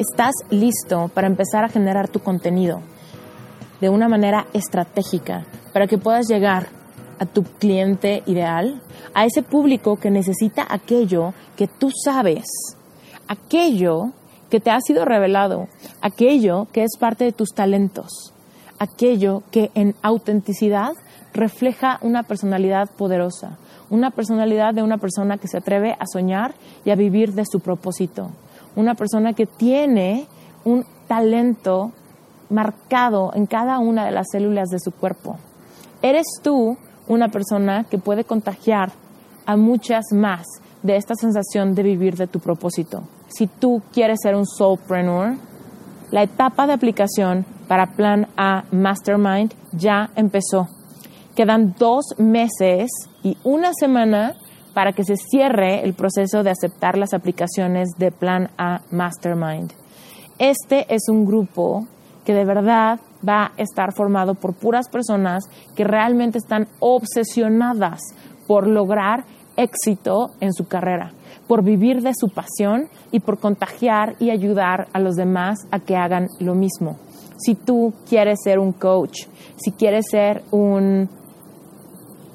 Estás listo para empezar a generar tu contenido de una manera estratégica para que puedas llegar a tu cliente ideal, a ese público que necesita aquello que tú sabes, aquello que te ha sido revelado, aquello que es parte de tus talentos, aquello que en autenticidad refleja una personalidad poderosa, una personalidad de una persona que se atreve a soñar y a vivir de su propósito una persona que tiene un talento marcado en cada una de las células de su cuerpo. Eres tú una persona que puede contagiar a muchas más de esta sensación de vivir de tu propósito. Si tú quieres ser un soulpreneur, la etapa de aplicación para Plan A Mastermind ya empezó. Quedan dos meses y una semana para que se cierre el proceso de aceptar las aplicaciones de Plan A Mastermind. Este es un grupo que de verdad va a estar formado por puras personas que realmente están obsesionadas por lograr éxito en su carrera, por vivir de su pasión y por contagiar y ayudar a los demás a que hagan lo mismo. Si tú quieres ser un coach, si quieres ser un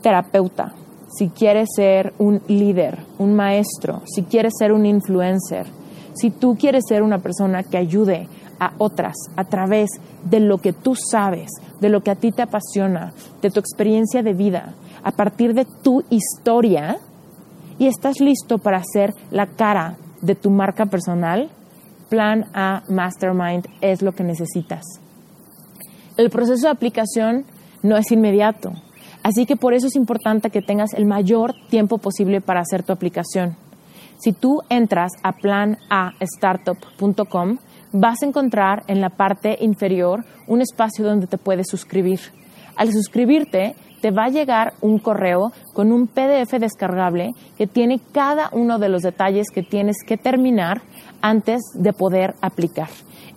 terapeuta, si quieres ser un líder, un maestro, si quieres ser un influencer, si tú quieres ser una persona que ayude a otras a través de lo que tú sabes, de lo que a ti te apasiona, de tu experiencia de vida, a partir de tu historia, y estás listo para ser la cara de tu marca personal, Plan A Mastermind es lo que necesitas. El proceso de aplicación no es inmediato. Así que por eso es importante que tengas el mayor tiempo posible para hacer tu aplicación. Si tú entras a planastartup.com, vas a encontrar en la parte inferior un espacio donde te puedes suscribir. Al suscribirte, te va a llegar un correo con un PDF descargable que tiene cada uno de los detalles que tienes que terminar antes de poder aplicar.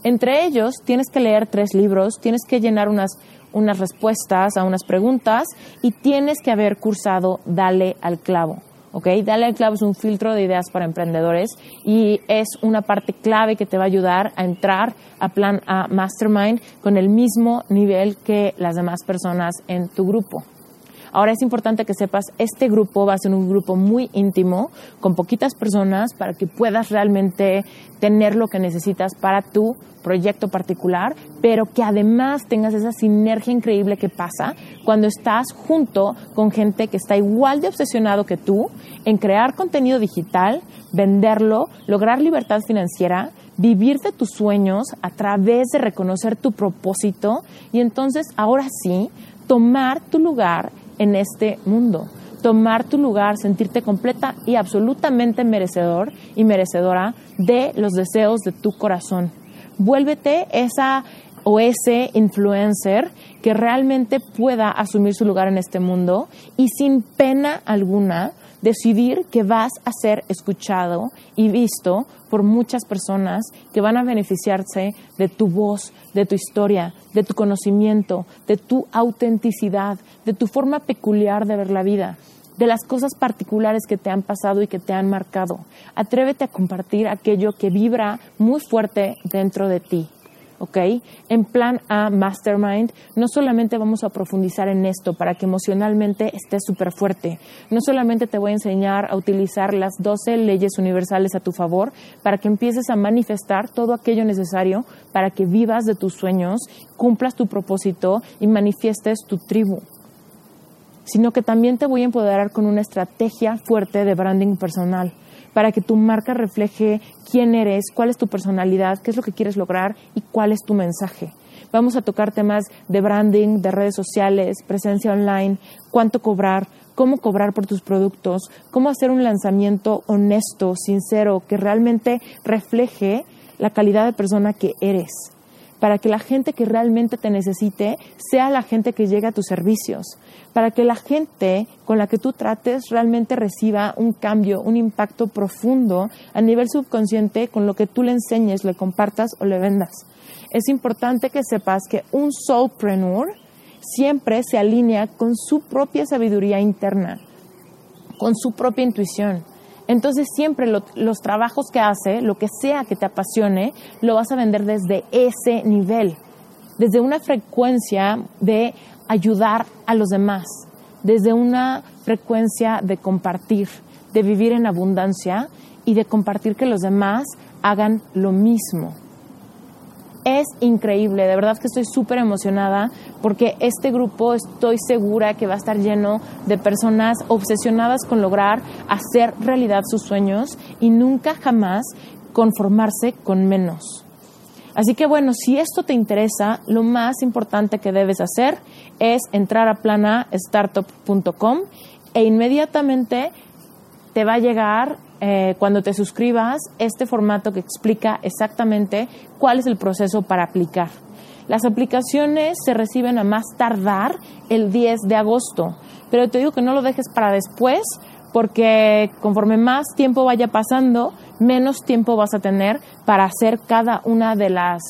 Entre ellos, tienes que leer tres libros, tienes que llenar unas unas respuestas a unas preguntas y tienes que haber cursado Dale al clavo. ¿ok? Dale al clavo es un filtro de ideas para emprendedores y es una parte clave que te va a ayudar a entrar a Plan A Mastermind con el mismo nivel que las demás personas en tu grupo. Ahora es importante que sepas, este grupo va a ser un grupo muy íntimo, con poquitas personas, para que puedas realmente tener lo que necesitas para tu proyecto particular, pero que además tengas esa sinergia increíble que pasa cuando estás junto con gente que está igual de obsesionado que tú en crear contenido digital, venderlo, lograr libertad financiera, vivir de tus sueños a través de reconocer tu propósito y entonces ahora sí tomar tu lugar en este mundo. Tomar tu lugar, sentirte completa y absolutamente merecedor y merecedora de los deseos de tu corazón. Vuélvete esa o ese influencer que realmente pueda asumir su lugar en este mundo y sin pena alguna decidir que vas a ser escuchado y visto por muchas personas que van a beneficiarse de tu voz, de tu historia, de tu conocimiento, de tu autenticidad, de tu forma peculiar de ver la vida, de las cosas particulares que te han pasado y que te han marcado. Atrévete a compartir aquello que vibra muy fuerte dentro de ti. ¿Ok? En plan A Mastermind, no solamente vamos a profundizar en esto para que emocionalmente estés súper fuerte, no solamente te voy a enseñar a utilizar las 12 leyes universales a tu favor para que empieces a manifestar todo aquello necesario para que vivas de tus sueños, cumplas tu propósito y manifiestes tu tribu sino que también te voy a empoderar con una estrategia fuerte de branding personal para que tu marca refleje quién eres, cuál es tu personalidad, qué es lo que quieres lograr y cuál es tu mensaje. Vamos a tocar temas de branding, de redes sociales, presencia online, cuánto cobrar, cómo cobrar por tus productos, cómo hacer un lanzamiento honesto, sincero, que realmente refleje la calidad de persona que eres, para que la gente que realmente te necesite sea la gente que llegue a tus servicios, para que la gente con la que tú trates realmente reciba un cambio, un impacto profundo a nivel subconsciente con lo que tú le enseñes, le compartas o le vendas. Es importante que sepas que un soulpreneur siempre se alinea con su propia sabiduría interna, con su propia intuición. Entonces siempre los trabajos que hace, lo que sea que te apasione, lo vas a vender desde ese nivel, desde una frecuencia de ayudar a los demás, desde una frecuencia de compartir, de vivir en abundancia y de compartir que los demás hagan lo mismo. Es increíble, de verdad que estoy súper emocionada porque este grupo estoy segura que va a estar lleno de personas obsesionadas con lograr hacer realidad sus sueños y nunca jamás conformarse con menos. Así que bueno, si esto te interesa, lo más importante que debes hacer es entrar a planastartup.com e inmediatamente te va a llegar eh, cuando te suscribas este formato que explica exactamente cuál es el proceso para aplicar. Las aplicaciones se reciben a más tardar el 10 de agosto, pero te digo que no lo dejes para después porque conforme más tiempo vaya pasando, menos tiempo vas a tener para hacer cada una de las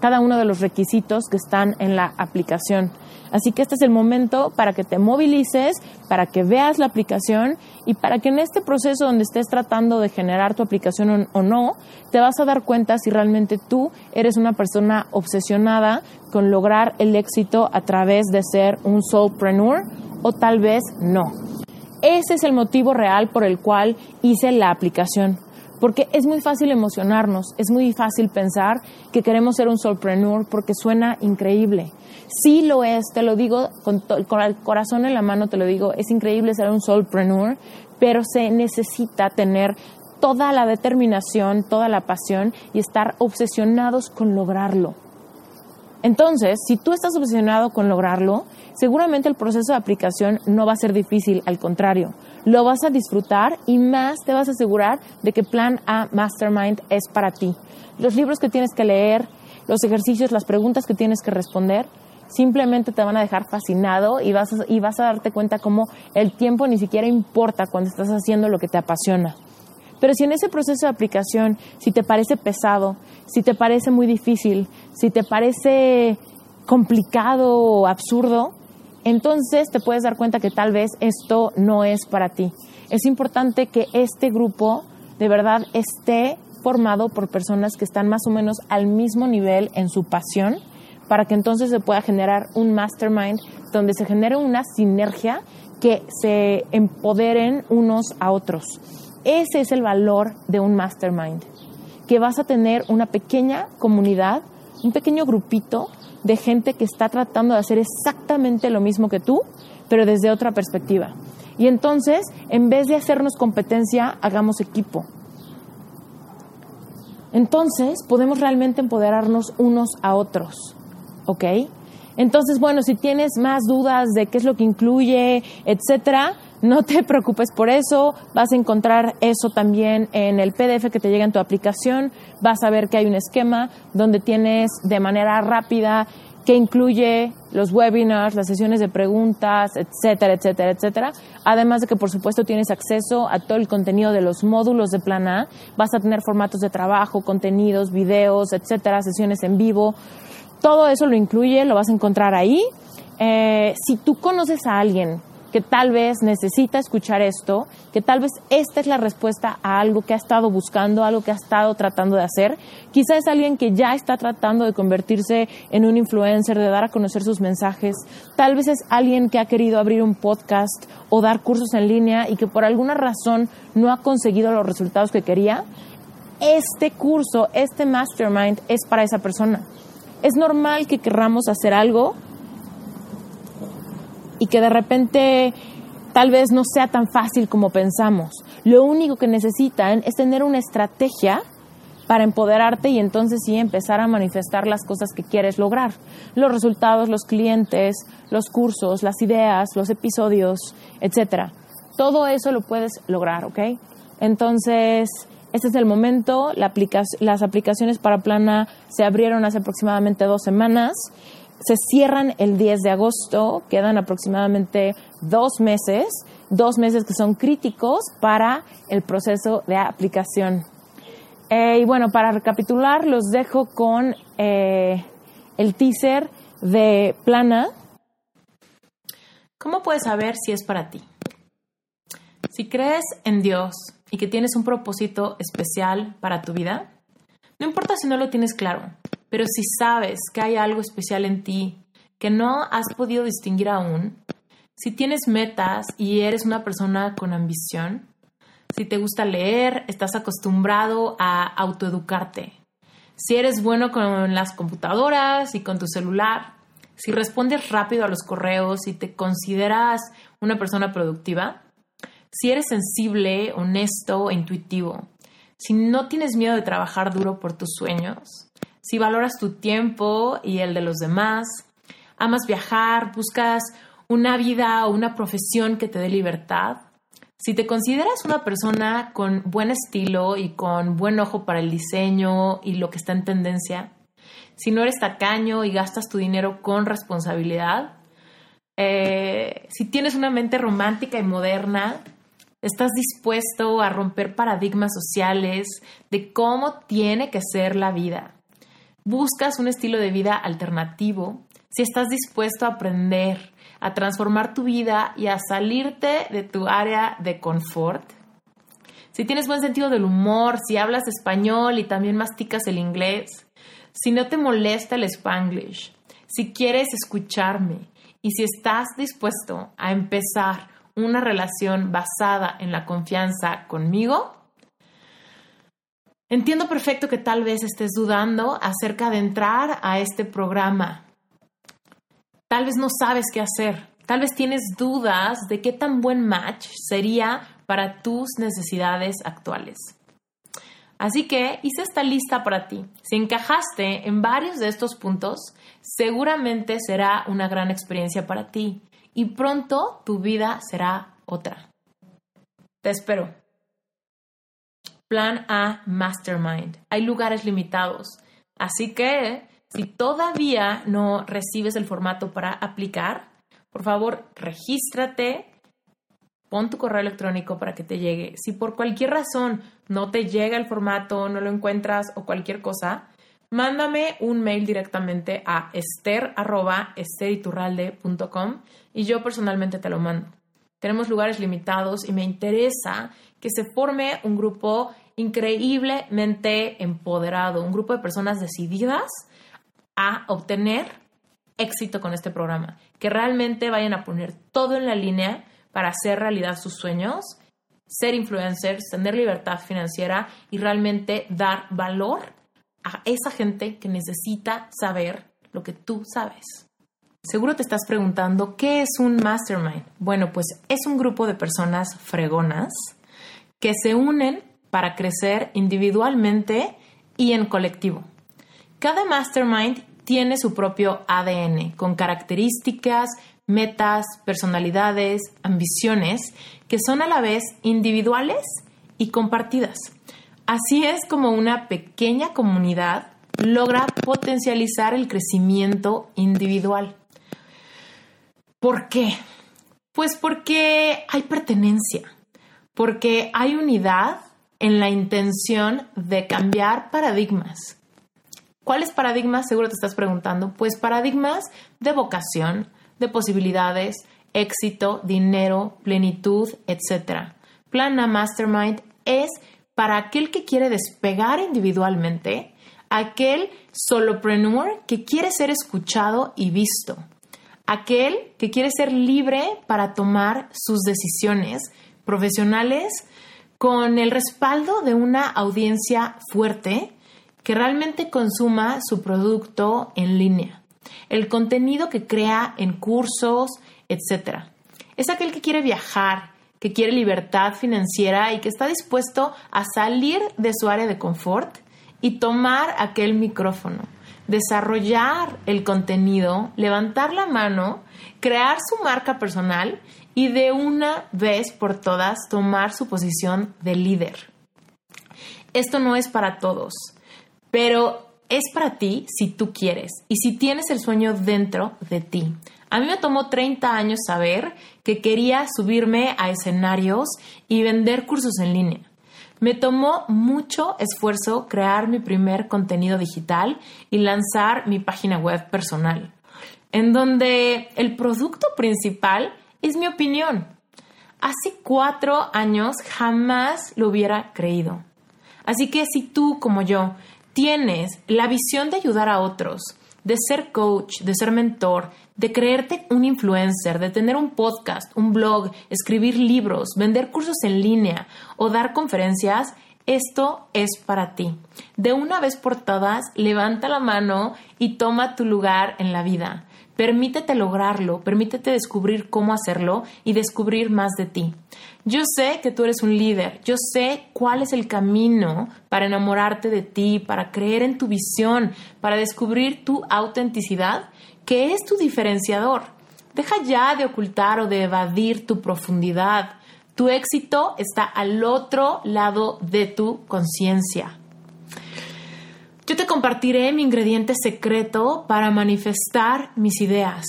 cada uno de los requisitos que están en la aplicación. Así que este es el momento para que te movilices, para que veas la aplicación y para que en este proceso donde estés tratando de generar tu aplicación o no, te vas a dar cuenta si realmente tú eres una persona obsesionada con lograr el éxito a través de ser un soulpreneur o tal vez no. Ese es el motivo real por el cual hice la aplicación. Porque es muy fácil emocionarnos, es muy fácil pensar que queremos ser un solpreneur porque suena increíble. Sí lo es, te lo digo con, el corazón en la mano, te lo digo, es increíble ser un solpreneur, pero se necesita tener toda la determinación, toda la pasión y estar obsesionados con lograrlo. Entonces, si tú estás obsesionado con lograrlo, seguramente el proceso de aplicación no va a ser difícil, al contrario, lo vas a disfrutar y más te vas a asegurar de que Plan A Mastermind es para ti. Los libros que tienes que leer, los ejercicios, las preguntas que tienes que responder, simplemente te van a dejar fascinado y vas a, y vas a darte cuenta cómo el tiempo ni siquiera importa cuando estás haciendo lo que te apasiona. Pero si en ese proceso de aplicación, si te parece pesado, si te parece muy difícil, si te parece complicado o absurdo, entonces te puedes dar cuenta que tal vez esto no es para ti. Es importante que este grupo de verdad esté formado por personas que están más o menos al mismo nivel en su pasión para que entonces se pueda generar un mastermind donde se genere una sinergia que se empoderen unos a otros. Ese es el valor de un mastermind, que vas a tener una pequeña comunidad, un pequeño grupito de gente que está tratando de hacer exactamente lo mismo que tú, pero desde otra perspectiva. Y entonces, en vez de hacernos competencia, hagamos equipo. Entonces, podemos realmente empoderarnos unos a otros. ¿Ok? Entonces, bueno, si tienes más dudas de qué es lo que incluye, etcétera, no te preocupes por eso, vas a encontrar eso también en el PDF que te llega en tu aplicación, vas a ver que hay un esquema donde tienes de manera rápida que incluye los webinars, las sesiones de preguntas, etcétera, etcétera, etcétera. Además de que, por supuesto, tienes acceso a todo el contenido de los módulos de Plan A. Vas a tener formatos de trabajo, contenidos, videos, etcétera, sesiones en vivo. Todo eso lo incluye, lo vas a encontrar ahí. Eh, si tú conoces a alguien que tal vez necesita escuchar esto, que tal vez esta es la respuesta a algo que ha estado buscando, algo que ha estado tratando de hacer. Quizá es alguien que ya está tratando de convertirse en un influencer, de dar a conocer sus mensajes. Tal vez es alguien que ha querido abrir un podcast o dar cursos en línea y que por alguna razón no ha conseguido los resultados que quería. Este curso, este mastermind es para esa persona. Es normal que querramos hacer algo y que de repente tal vez no sea tan fácil como pensamos. Lo único que necesitan es tener una estrategia para empoderarte y entonces sí empezar a manifestar las cosas que quieres lograr. Los resultados, los clientes, los cursos, las ideas, los episodios, etcétera. Todo eso lo puedes lograr, ¿ok? Entonces, este es el momento. las aplicaciones para Plana se abrieron hace aproximadamente dos semanas se cierran el 10 de agosto, quedan aproximadamente dos meses, dos meses que son críticos para el proceso de aplicación. Eh, y bueno, para recapitular, los dejo con eh, el teaser de Plana. ¿Cómo puedes saber si es para ti? Si crees en Dios y que tienes un propósito especial para tu vida, no importa si no lo tienes claro, pero si sabes que hay algo especial en ti que no has podido distinguir aún, si tienes metas y eres una persona con ambición, si te gusta leer, estás acostumbrado a autoeducarte, si eres bueno con las computadoras y con tu celular, si respondes rápido a los correos y te consideras una persona productiva, si eres sensible, honesto e intuitivo, si no tienes miedo de trabajar duro por tus sueños, si valoras tu tiempo y el de los demás, amas viajar, buscas una vida o una profesión que te dé libertad, si te consideras una persona con buen estilo y con buen ojo para el diseño y lo que está en tendencia, si no eres tacaño y gastas tu dinero con responsabilidad, eh, si tienes una mente romántica y moderna, estás dispuesto a romper paradigmas sociales de cómo tiene que ser la vida buscas un estilo de vida alternativo, si estás dispuesto a aprender, a transformar tu vida y a salirte de tu área de confort, si tienes buen sentido del humor, si hablas español y también masticas el inglés, si no te molesta el spanglish, si quieres escucharme y si estás dispuesto a empezar una relación basada en la confianza conmigo, Entiendo perfecto que tal vez estés dudando acerca de entrar a este programa. Tal vez no sabes qué hacer. Tal vez tienes dudas de qué tan buen match sería para tus necesidades actuales. Así que hice esta lista para ti. Si encajaste en varios de estos puntos, seguramente será una gran experiencia para ti y pronto tu vida será otra. Te espero. Plan A Mastermind. Hay lugares limitados. Así que si todavía no recibes el formato para aplicar, por favor, regístrate, pon tu correo electrónico para que te llegue. Si por cualquier razón no te llega el formato, no lo encuentras o cualquier cosa, mándame un mail directamente a ester.esteriturralde.com y yo personalmente te lo mando. Tenemos lugares limitados y me interesa que se forme un grupo increíblemente empoderado, un grupo de personas decididas a obtener éxito con este programa, que realmente vayan a poner todo en la línea para hacer realidad sus sueños, ser influencers, tener libertad financiera y realmente dar valor esa gente que necesita saber lo que tú sabes. Seguro te estás preguntando, ¿qué es un mastermind? Bueno, pues es un grupo de personas fregonas que se unen para crecer individualmente y en colectivo. Cada mastermind tiene su propio ADN, con características, metas, personalidades, ambiciones, que son a la vez individuales y compartidas. Así es como una pequeña comunidad logra potencializar el crecimiento individual. ¿Por qué? Pues porque hay pertenencia, porque hay unidad en la intención de cambiar paradigmas. ¿Cuáles paradigmas? Seguro te estás preguntando. Pues paradigmas de vocación, de posibilidades, éxito, dinero, plenitud, etc. Plan A Mastermind es para aquel que quiere despegar individualmente, aquel solopreneur que quiere ser escuchado y visto, aquel que quiere ser libre para tomar sus decisiones profesionales con el respaldo de una audiencia fuerte que realmente consuma su producto en línea, el contenido que crea en cursos, etc. Es aquel que quiere viajar, que quiere libertad financiera y que está dispuesto a salir de su área de confort y tomar aquel micrófono, desarrollar el contenido, levantar la mano, crear su marca personal y de una vez por todas tomar su posición de líder. Esto no es para todos, pero es para ti si tú quieres y si tienes el sueño dentro de ti. A mí me tomó 30 años saber que quería subirme a escenarios y vender cursos en línea. Me tomó mucho esfuerzo crear mi primer contenido digital y lanzar mi página web personal, en donde el producto principal es mi opinión. Hace cuatro años jamás lo hubiera creído. Así que si tú, como yo, tienes la visión de ayudar a otros, de ser coach, de ser mentor, de creerte un influencer, de tener un podcast, un blog, escribir libros, vender cursos en línea o dar conferencias, esto es para ti. De una vez por todas, levanta la mano y toma tu lugar en la vida. Permítete lograrlo, permítete descubrir cómo hacerlo y descubrir más de ti. Yo sé que tú eres un líder, yo sé cuál es el camino para enamorarte de ti, para creer en tu visión, para descubrir tu autenticidad, que es tu diferenciador. Deja ya de ocultar o de evadir tu profundidad. Tu éxito está al otro lado de tu conciencia. Yo te compartiré mi ingrediente secreto para manifestar mis ideas,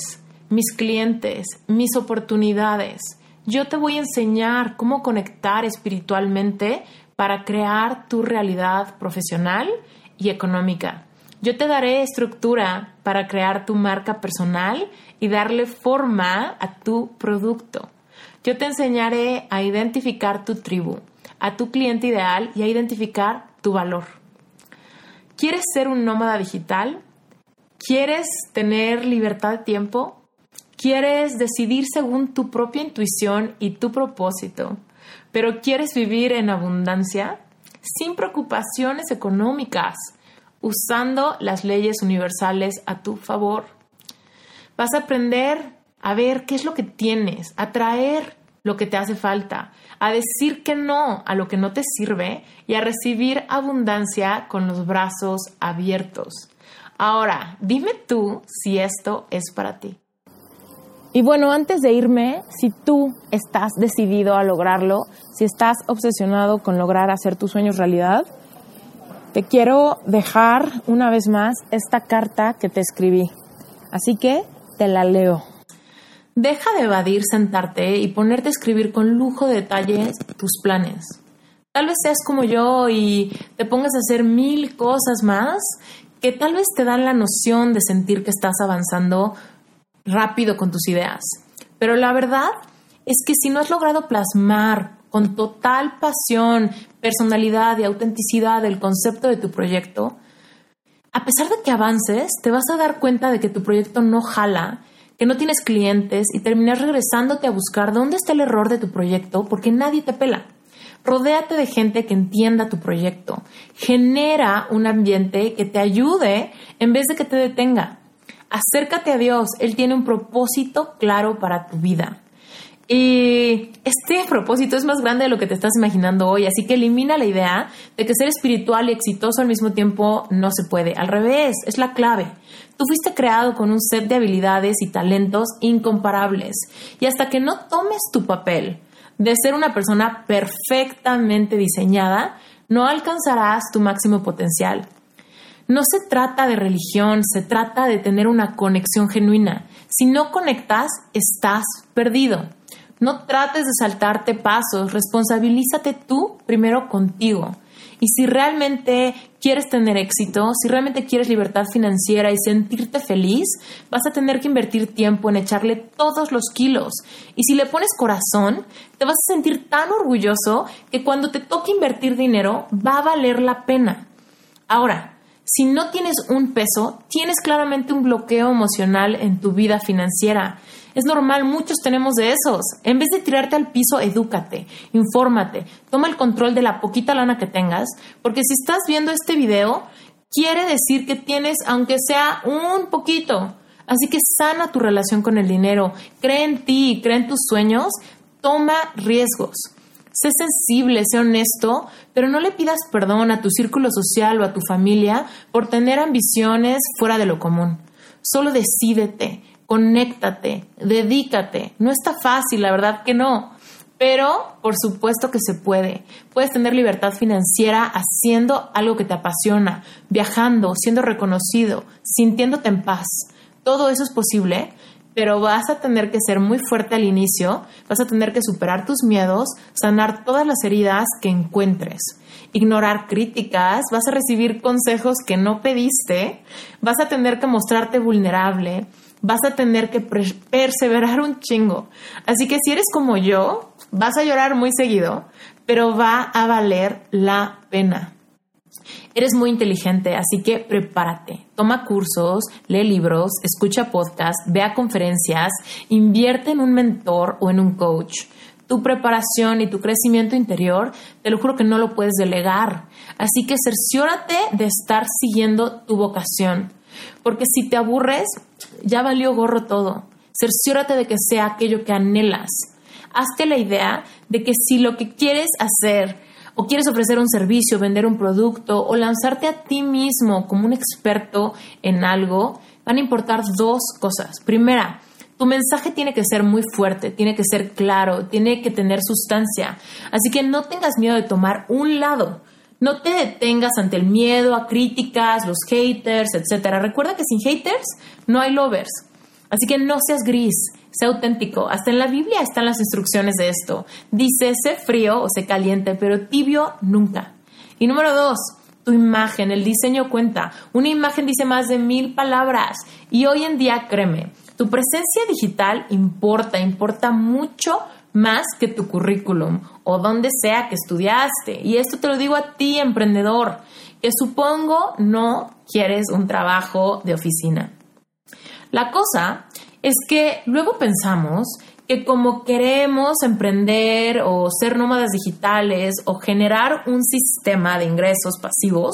mis clientes, mis oportunidades. Yo te voy a enseñar cómo conectar espiritualmente para crear tu realidad profesional y económica. Yo te daré estructura para crear tu marca personal y darle forma a tu producto. Yo te enseñaré a identificar tu tribu, a tu cliente ideal y a identificar tu valor. ¿Quieres ser un nómada digital? ¿Quieres tener libertad de tiempo? ¿Quieres decidir según tu propia intuición y tu propósito? ¿Pero quieres vivir en abundancia? Sin preocupaciones económicas, usando las leyes universales a tu favor. Vas a aprender a ver qué es lo que tienes, a traer lo que te hace falta, a decir que no a lo que no te sirve y a recibir abundancia con los brazos abiertos. Ahora, dime tú si esto es para ti. Y bueno, antes de irme, si tú estás decidido a lograrlo, si estás obsesionado con lograr hacer tus sueños realidad, te quiero dejar una vez más esta carta que te escribí. Así que te la leo. Deja de evadir sentarte y ponerte a escribir con lujo de detalles tus planes. Tal vez seas como yo y te pongas a hacer mil cosas más que tal vez te dan la noción de sentir que estás avanzando rápido con tus ideas. Pero la verdad es que si no has logrado plasmar con total pasión, personalidad y autenticidad el concepto de tu proyecto, a pesar de que avances, te vas a dar cuenta de que tu proyecto no jala que no tienes clientes y terminas regresándote a buscar dónde está el error de tu proyecto porque nadie te pela. Rodéate de gente que entienda tu proyecto. Genera un ambiente que te ayude en vez de que te detenga. Acércate a Dios. Él tiene un propósito claro para tu vida. Y este propósito es más grande de lo que te estás imaginando hoy, así que elimina la idea de que ser espiritual y exitoso al mismo tiempo no se puede. Al revés, es la clave. Tú fuiste creado con un set de habilidades y talentos incomparables. Y hasta que no tomes tu papel de ser una persona perfectamente diseñada, no alcanzarás tu máximo potencial. No se trata de religión, se trata de tener una conexión genuina. Si no conectas, estás perdido. No trates de saltarte pasos, responsabilízate tú primero contigo Y si realmente quieres tener éxito, si realmente quieres libertad financiera y sentirte feliz, vas a tener que invertir tiempo en echarle todos los kilos. Y si le pones corazón, te vas a sentir tan orgulloso que cuando te toque invertir dinero va a valer la pena. Ahora, si no tienes un peso, tienes claramente un bloqueo emocional en tu vida financiera. Es normal, muchos tenemos de esos. En vez de tirarte al piso, edúcate, infórmate, toma el control de la poquita lana que tengas, porque si estás viendo este video, quiere decir que tienes, aunque sea un poquito. Así que sana tu relación con el dinero, cree en ti, cree en tus sueños, toma riesgos. Sé sensible, sé honesto, pero no le pidas perdón a tu círculo social o a tu familia por tener ambiciones fuera de lo común. Solo decídete, conéctate, dedícate. No está fácil, la verdad que no. Pero por supuesto que se puede. Puedes tener libertad financiera haciendo algo que te apasiona, viajando, siendo reconocido, sintiéndote en paz. Todo eso es posible pero vas a tener que ser muy fuerte al inicio, vas a tener que superar tus miedos, sanar todas las heridas que encuentres, ignorar críticas, vas a recibir consejos que no pediste, vas a tener que mostrarte vulnerable, vas a tener que perseverar un chingo. Así que si eres como yo, vas a llorar muy seguido, pero va a valer la pena. Eres muy inteligente, así que prepárate. Toma cursos, lee libros, escucha podcasts, vea conferencias, invierte en un mentor o en un coach. Tu preparación y tu crecimiento interior, te lo juro que no lo puedes delegar. Así que cerciórate de estar siguiendo tu vocación. Porque si te aburres, ya valió gorro todo. Cerciórate de que sea aquello que anhelas. Hazte la idea de que si lo que quieres hacer o quieres ofrecer un servicio, vender un producto o lanzarte a ti mismo como un experto en algo, van a importar dos cosas. Primera, tu mensaje tiene que ser muy fuerte, tiene que ser claro, tiene que tener sustancia. Así que no tengas miedo de tomar un lado. No te detengas ante el miedo a críticas, los haters, etc. Recuerda que sin haters no hay lovers. Así que no seas gris, sé auténtico. Hasta en la Biblia están las instrucciones de esto. Dice, sé frío o sé caliente, pero tibio nunca. Y número dos, tu imagen, el diseño cuenta. Una imagen dice más de mil palabras. Y hoy en día, créeme, tu presencia digital importa, importa mucho más que tu currículum o donde sea que estudiaste. Y esto te lo digo a ti, emprendedor, que supongo no quieres un trabajo de oficina. La cosa es que luego pensamos que como queremos emprender o ser nómadas digitales o generar un sistema de ingresos pasivos,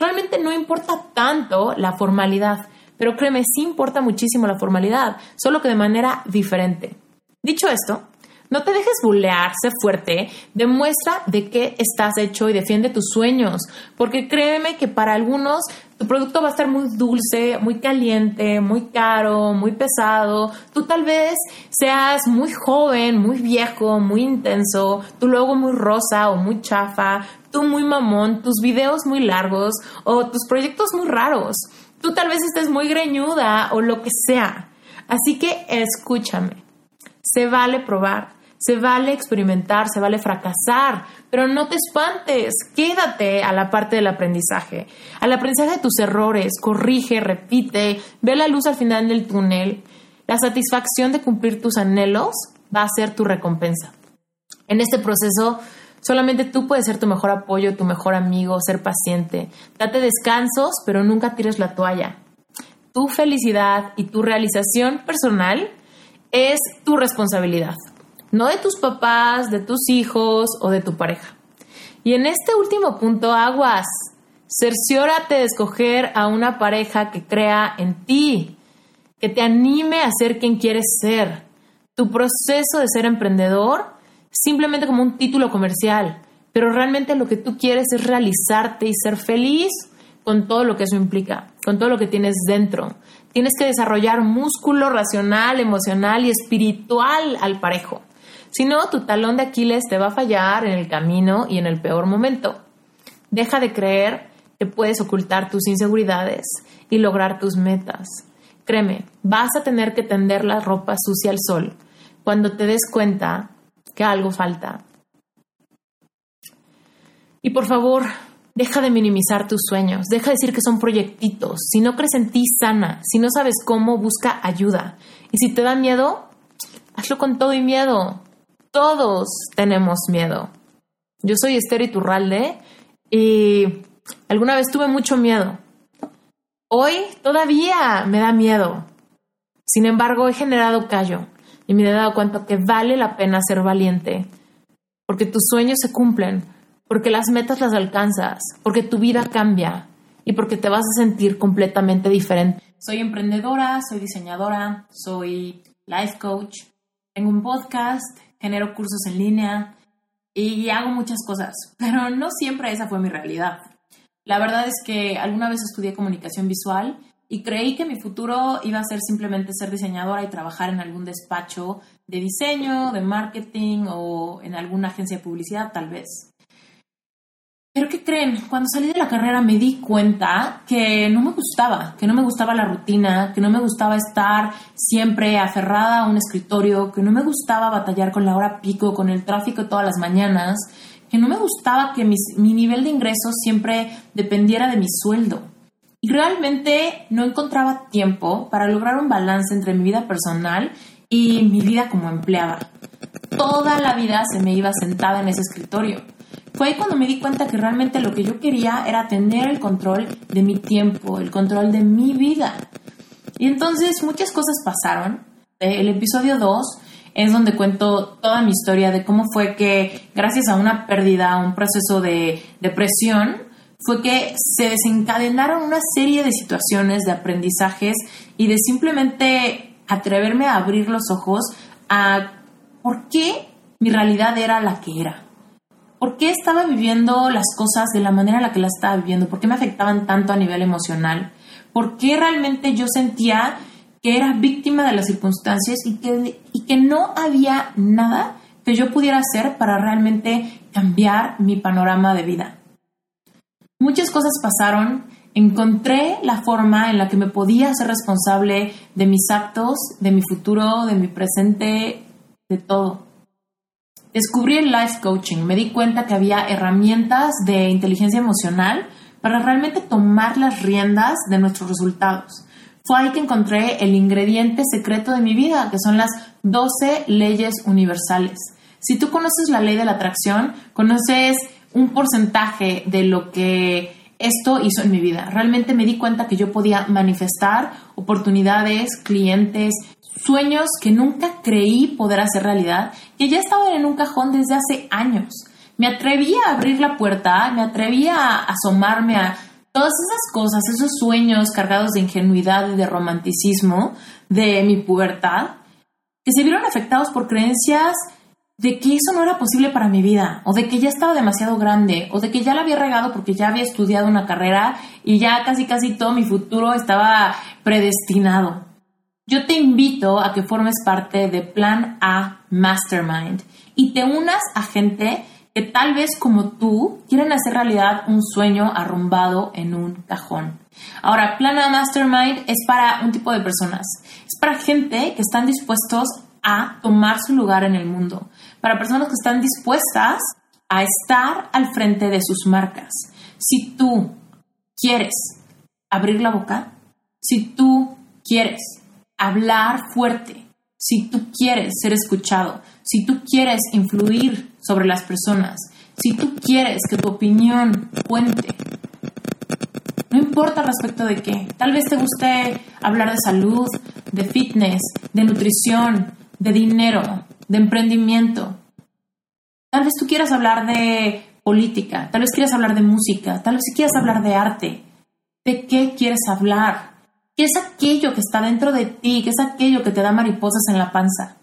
realmente no importa tanto la formalidad. Pero créeme, sí importa muchísimo la formalidad, solo que de manera diferente. Dicho esto, no te dejes bulear, sé fuerte, demuestra de qué estás hecho y defiende tus sueños, porque créeme que para algunos tu producto va a estar muy dulce, muy caliente, muy caro, muy pesado. Tú tal vez seas muy joven, muy viejo, muy intenso, tu logo muy rosa o muy chafa, tú muy mamón, tus videos muy largos o tus proyectos muy raros. Tú tal vez estés muy greñuda o lo que sea. Así que escúchame. Se vale probar, se vale experimentar, se vale fracasar, pero no te espantes, quédate a la parte del aprendizaje, al aprendizaje de tus errores, corrige, repite, ve la luz al final del túnel. La satisfacción de cumplir tus anhelos va a ser tu recompensa. En este proceso, solamente tú puedes ser tu mejor apoyo, tu mejor amigo, ser paciente. Date descansos, pero nunca tires la toalla. Tu felicidad y tu realización personal es tu responsabilidad, no de tus papás, de tus hijos o de tu pareja. Y en este último punto, aguas, cerciórate de escoger a una pareja que crea en ti, que te anime a ser quien quieres ser. Tu proceso de ser emprendedor simplemente como un título comercial, pero realmente lo que tú quieres es realizarte y ser feliz con todo lo que eso implica, con todo lo que tienes dentro. Tienes que desarrollar músculo racional, emocional y espiritual al parejo. Si no, tu talón de Aquiles te va a fallar en el camino y en el peor momento. Deja de creer que puedes ocultar tus inseguridades y lograr tus metas. Créeme, vas a tener que tender la ropa sucia al sol cuando te des cuenta que algo falta. Y por favor, deja de minimizar tus sueños, deja de decir que son proyectitos. Si no crees en ti, sana. Si no sabes cómo, busca ayuda. Y si te da miedo, hazlo con todo y miedo. Todos tenemos miedo. Yo soy Esther Iturralde y alguna vez tuve mucho miedo. Hoy todavía me da miedo. Sin embargo, he generado callo y me he dado cuenta que vale la pena ser valiente, porque tus sueños se cumplen, porque las metas las alcanzas, porque tu vida cambia y porque te vas a sentir completamente diferente. Soy emprendedora, soy diseñadora, soy life coach, tengo un podcast, genero cursos en línea y hago muchas cosas, pero no siempre esa fue mi realidad. La verdad es que alguna vez estudié comunicación visual y creí que mi futuro iba a ser simplemente ser diseñadora y trabajar en algún despacho de diseño, de marketing o en alguna agencia de publicidad tal vez. Pero ¿qué creen? Cuando salí de la carrera me di cuenta que no me gustaba, que no me gustaba la rutina, que no me gustaba estar siempre aferrada a un escritorio, que no me gustaba batallar con la hora pico, con el tráfico todas las mañanas, que no me gustaba que mi nivel de ingresos siempre dependiera de mi sueldo. Y realmente no encontraba tiempo para lograr un balance entre mi vida personal y mi vida como empleada. Toda la vida se me iba sentada en ese escritorio fue ahí cuando me di cuenta que realmente lo que yo quería era tener el control de mi tiempo, el control de mi vida. Y entonces muchas cosas pasaron. El episodio 2 es donde cuento toda mi historia de cómo fue que gracias a una pérdida, a un proceso de depresión, fue que se desencadenaron una serie de situaciones, de aprendizajes y de simplemente atreverme a abrir los ojos a por qué mi realidad era la que era. ¿Por qué estaba viviendo las cosas de la manera en la que las estaba viviendo? ¿Por qué me afectaban tanto a nivel emocional? ¿Por qué realmente yo sentía que era víctima de las circunstancias y que, y que no había nada que yo pudiera hacer para realmente cambiar mi panorama de vida? Muchas cosas pasaron, encontré la forma en la que me podía ser responsable de mis actos, de mi futuro, de mi presente, de todo. Descubrí el life coaching, me di cuenta que había herramientas de inteligencia emocional para realmente tomar las riendas de nuestros resultados. Fue ahí que encontré el ingrediente secreto de mi vida, que son las 12 leyes universales. Si tú conoces la ley de la atracción, conoces un porcentaje de lo que esto hizo en mi vida. Realmente me di cuenta que yo podía manifestar oportunidades, clientes, sueños que nunca creí poder hacer realidad, que ya estaban en un cajón desde hace años. Me atreví a abrir la puerta, me atreví a asomarme a todas esas cosas, esos sueños cargados de ingenuidad y de romanticismo de mi pubertad, que se vieron afectados por creencias de que eso no era posible para mi vida, o de que ya estaba demasiado grande, o de que ya la había regado porque ya había estudiado una carrera y ya casi casi todo mi futuro estaba predestinado. Yo te invito a que formes parte de Plan A Mastermind y te unas a gente que tal vez como tú quieren hacer realidad un sueño arrumbado en un cajón. Ahora, Plan A Mastermind es para un tipo de personas. Es para gente que están dispuestos a tomar su lugar en el mundo. Para personas que están dispuestas a estar al frente de sus marcas. Si tú quieres abrir la boca, si tú quieres hablar fuerte, si tú quieres ser escuchado, si tú quieres influir sobre las personas, si tú quieres que tu opinión cuente, no importa respecto de qué, tal vez te guste hablar de salud, de fitness, de nutrición, de dinero, de emprendimiento. Tal vez tú quieras hablar de política, tal vez quieras hablar de música, tal vez quieras hablar de arte. ¿De qué quieres hablar? ¿Qué es aquello que está dentro de ti? ¿Qué es aquello que te da mariposas en la panza?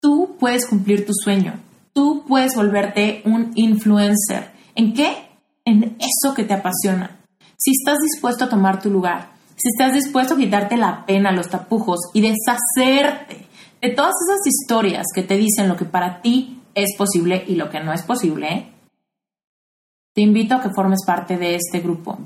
Tú puedes cumplir tu sueño. Tú puedes volverte un influencer. ¿En qué? En eso que te apasiona. Si estás dispuesto a tomar tu lugar, si estás dispuesto a quitarte la pena, los tapujos y deshacerte de todas esas historias que te dicen lo que para ti es posible y lo que no es posible, te invito a que formes parte de este grupo.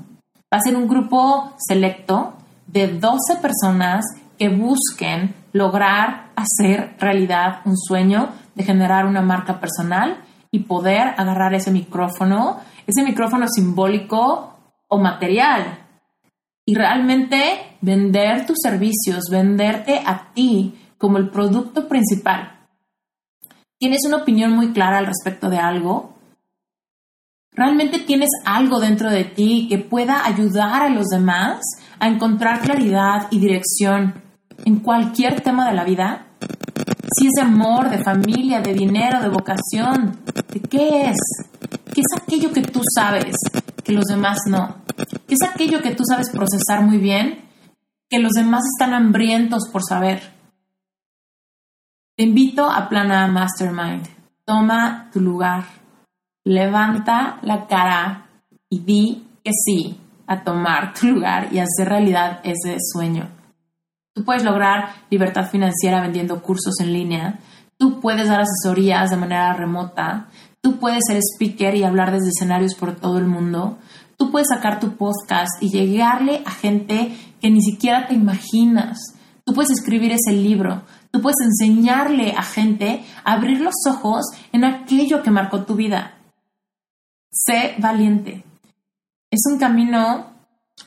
Va a ser un grupo selecto de 12 personas que busquen lograr hacer realidad un sueño de generar una marca personal y poder agarrar ese micrófono, ese micrófono simbólico o material, y realmente vender tus servicios, venderte a ti como el producto principal. ¿Tienes una opinión muy clara al respecto de algo? ¿Realmente tienes algo dentro de ti que pueda ayudar a los demás a encontrar claridad y dirección en cualquier tema de la vida? Si es de amor, de familia, de dinero, de vocación, ¿de qué es? ¿Qué es aquello que tú sabes que los demás no? ¿Qué es aquello que tú sabes procesar muy bien que los demás están hambrientos por saber? Te invito a Plana Mastermind. Toma tu lugar. Levanta la cara y di que sí a tomar tu lugar y hacer realidad ese sueño. Tú puedes lograr libertad financiera vendiendo cursos en línea. Tú puedes dar asesorías de manera remota. Tú puedes ser speaker y hablar desde escenarios por todo el mundo. Tú puedes sacar tu podcast y llegarle a gente que ni siquiera te imaginas. Tú puedes escribir ese libro. Tú puedes enseñarle a gente a abrir los ojos en aquello que marcó tu vida. Sé valiente. Es un camino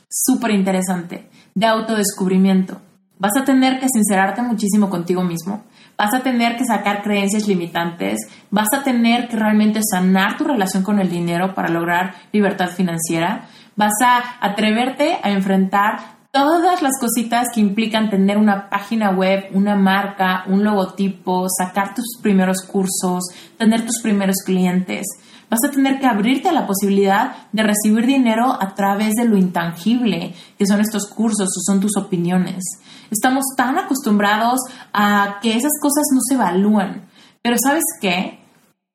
súper interesante de autodescubrimiento. Vas a tener que sincerarte muchísimo contigo mismo. Vas a tener que sacar creencias limitantes. Vas a tener que realmente sanar tu relación con el dinero para lograr libertad financiera. Vas a atreverte a enfrentar todas las cositas que implican tener una página web, una marca, un logotipo, sacar tus primeros cursos, tener tus primeros clientes. Vas a tener que abrirte a la posibilidad de recibir dinero a través de lo intangible, que son estos cursos o son tus opiniones. Estamos tan acostumbrados a que esas cosas no se evalúan. Pero sabes qué?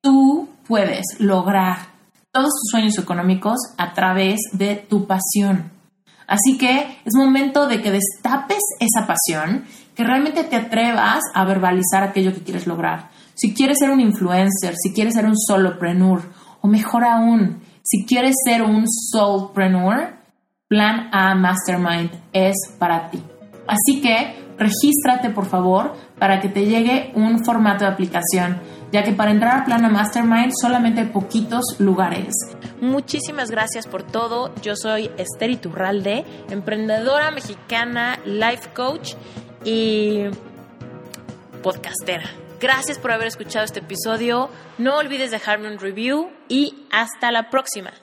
Tú puedes lograr todos tus sueños económicos a través de tu pasión. Así que es momento de que destapes esa pasión, que realmente te atrevas a verbalizar aquello que quieres lograr. Si quieres ser un influencer, si quieres ser un solopreneur, o mejor aún, si quieres ser un soulpreneur, Plan A Mastermind es para ti. Así que regístrate por favor para que te llegue un formato de aplicación, ya que para entrar a Plana Mastermind solamente hay poquitos lugares. Muchísimas gracias por todo. Yo soy Esther Iturralde, emprendedora mexicana, life coach y podcastera. Gracias por haber escuchado este episodio. No olvides dejarme un review y hasta la próxima.